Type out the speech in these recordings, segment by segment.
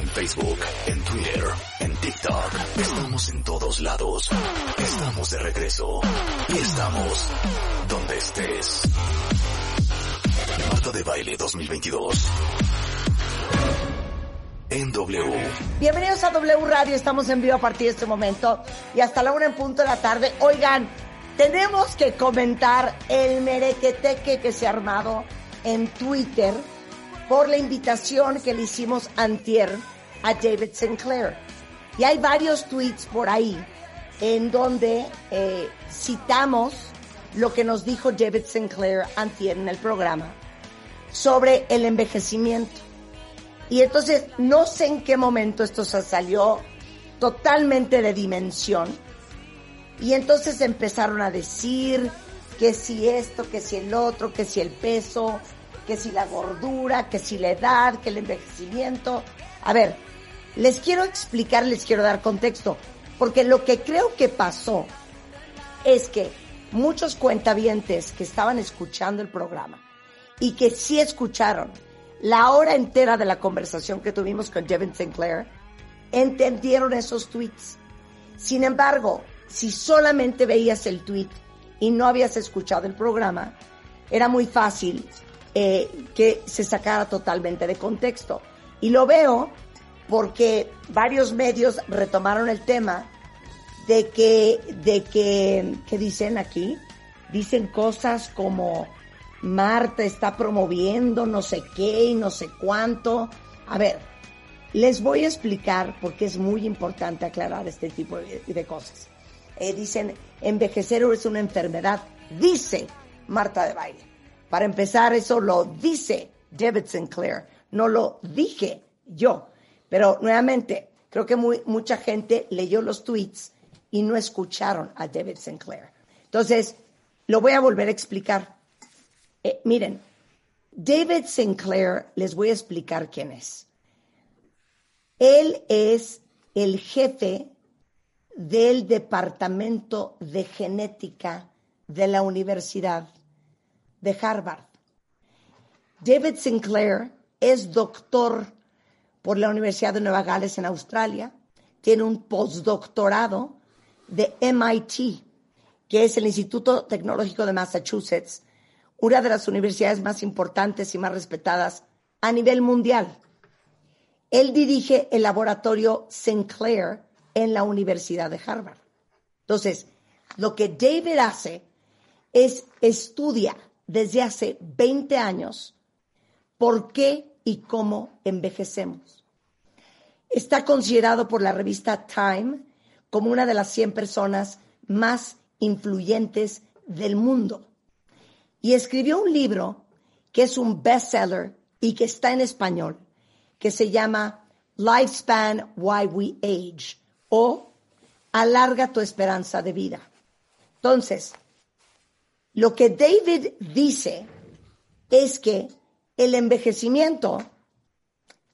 en Facebook, en Twitter, en TikTok. Estamos en todos lados. Estamos de regreso. Y estamos donde estés. Marta de Baile 2022. En W. Bienvenidos a W Radio, estamos en vivo a partir de este momento y hasta la una en punto de la tarde. Oigan, tenemos que comentar el merequeteque que se ha armado en Twitter por la invitación que le hicimos antier a David Sinclair. Y hay varios tweets por ahí en donde eh, citamos lo que nos dijo David Sinclair antier en el programa sobre el envejecimiento. Y entonces no sé en qué momento esto se salió totalmente de dimensión. Y entonces empezaron a decir que si esto, que si el otro, que si el peso, que si la gordura, que si la edad, que el envejecimiento. A ver, les quiero explicar, les quiero dar contexto, porque lo que creo que pasó es que muchos cuentavientes que estaban escuchando el programa y que sí escucharon la hora entera de la conversación que tuvimos con Devin Sinclair, entendieron esos tweets. Sin embargo, si solamente veías el tweet y no habías escuchado el programa, era muy fácil eh, que se sacara totalmente de contexto. Y lo veo porque varios medios retomaron el tema de que, de que, ¿qué dicen aquí? Dicen cosas como Marta está promoviendo no sé qué y no sé cuánto. A ver, les voy a explicar porque es muy importante aclarar este tipo de, cosas. Eh, dicen, envejecer es una enfermedad, dice Marta de Baile. Para empezar, eso lo dice David Sinclair, no lo dije yo. Pero nuevamente, creo que mucha gente leyó los tweets y no escucharon a David Sinclair. Entonces, lo voy a volver a explicar. Eh, miren, David Sinclair, les voy a explicar quién es. Él es el jefe del Departamento de Genética de la Universidad de Harvard. David Sinclair es doctor por la Universidad de Nueva Gales en Australia, tiene un postdoctorado de MIT, que es el Instituto Tecnológico de Massachusetts, una de las universidades más importantes y más respetadas a nivel mundial. Él dirige el laboratorio Sinclair en la Universidad de Harvard. Entonces, lo que David hace es estudia desde hace 20 años por qué y cómo envejecemos. Está considerado por la revista Time como una de las 100 personas más influyentes del mundo y escribió un libro que es un bestseller y que está en español, que se llama Lifespan Why We Age o Alarga tu esperanza de vida. Entonces, lo que David dice es que el envejecimiento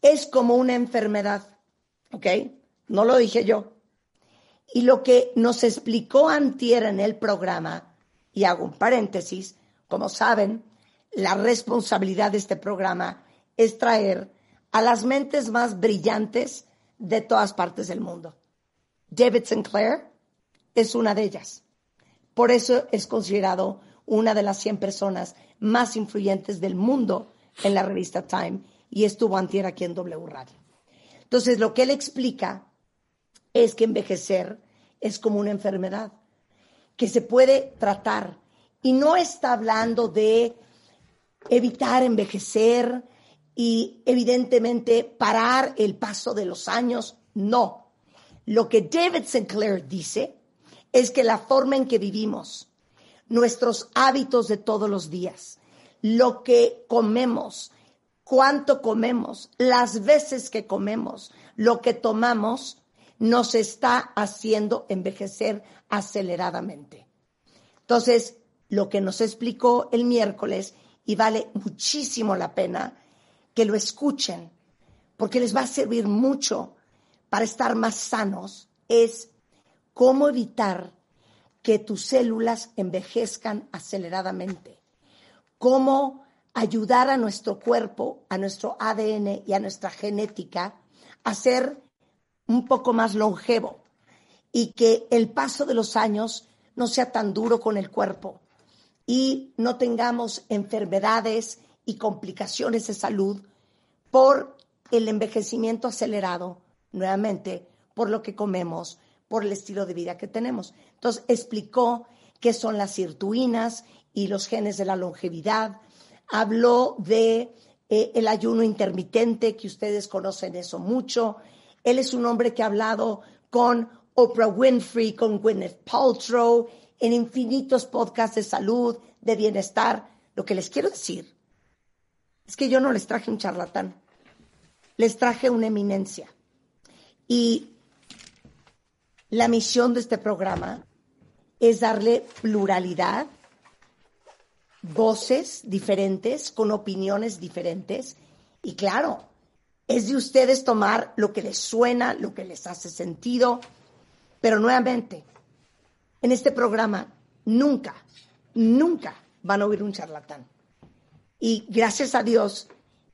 es como una enfermedad, ¿ok? No lo dije yo. Y lo que nos explicó Antier en el programa, y hago un paréntesis, como saben, la responsabilidad de este programa es traer a las mentes más brillantes de todas partes del mundo. David Sinclair es una de ellas. Por eso es considerado una de las 100 personas más influyentes del mundo en la revista Time y estuvo antier aquí en W Radio. Entonces, lo que él explica es que envejecer es como una enfermedad que se puede tratar y no está hablando de evitar envejecer y evidentemente parar el paso de los años. No. Lo que David Sinclair dice es que la forma en que vivimos, nuestros hábitos de todos los días, lo que comemos, cuánto comemos, las veces que comemos, lo que tomamos, nos está haciendo envejecer aceleradamente. Entonces, lo que nos explicó el miércoles, y vale muchísimo la pena que lo escuchen, porque les va a servir mucho para estar más sanos, es cómo evitar que tus células envejezcan aceleradamente, cómo ayudar a nuestro cuerpo, a nuestro ADN y a nuestra genética a ser un poco más longevo y que el paso de los años no sea tan duro con el cuerpo y no tengamos enfermedades y complicaciones de salud por el envejecimiento acelerado, nuevamente, por lo que comemos, por el estilo de vida que tenemos. Entonces, explicó qué son las sirtuinas y los genes de la longevidad, habló de eh, el ayuno intermitente, que ustedes conocen eso mucho. Él es un hombre que ha hablado con Oprah Winfrey, con Gwyneth Paltrow, en infinitos podcasts de salud, de bienestar. Lo que les quiero decir es que yo no les traje un charlatán, les traje una eminencia. Y la misión de este programa es darle pluralidad voces diferentes, con opiniones diferentes. Y claro, es de ustedes tomar lo que les suena, lo que les hace sentido. Pero nuevamente, en este programa nunca, nunca van a oír un charlatán. Y gracias a Dios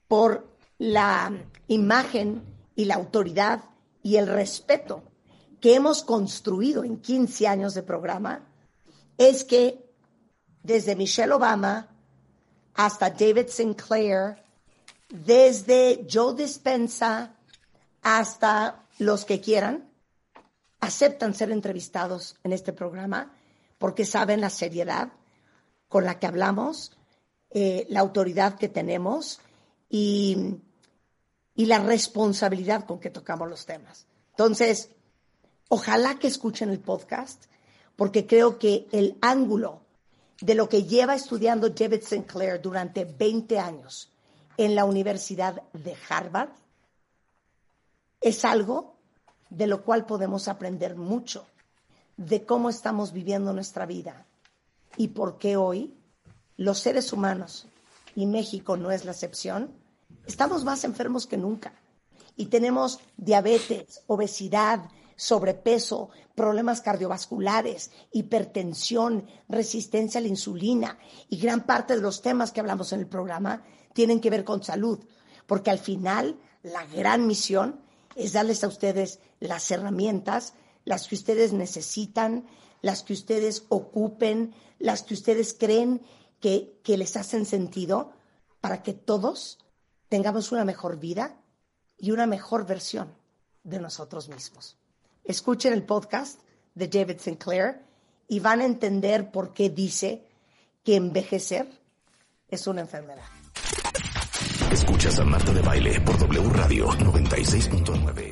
por la imagen y la autoridad y el respeto que hemos construido en 15 años de programa, es que desde Michelle Obama hasta David Sinclair, desde Joe Dispensa hasta los que quieran, aceptan ser entrevistados en este programa porque saben la seriedad con la que hablamos, eh, la autoridad que tenemos y, y la responsabilidad con que tocamos los temas. Entonces, ojalá que escuchen el podcast porque creo que el ángulo de lo que lleva estudiando David Sinclair durante 20 años en la Universidad de Harvard, es algo de lo cual podemos aprender mucho de cómo estamos viviendo nuestra vida y por qué hoy los seres humanos, y México no es la excepción, estamos más enfermos que nunca. Y tenemos diabetes, obesidad, sobrepeso, problemas cardiovasculares, hipertensión, resistencia a la insulina y gran parte de los temas que hablamos en el programa tienen que ver con salud, porque al final la gran misión es darles a ustedes las herramientas, las que ustedes necesitan, las que ustedes ocupen, las que ustedes creen que, les hacen sentido para que todos tengamos una mejor vida y una mejor versión de nosotros mismos escuchen el podcast de David Sinclair y van a entender por qué dice que envejecer es una enfermedad. Escuchas a Marta de Baile por W Radio 96.9.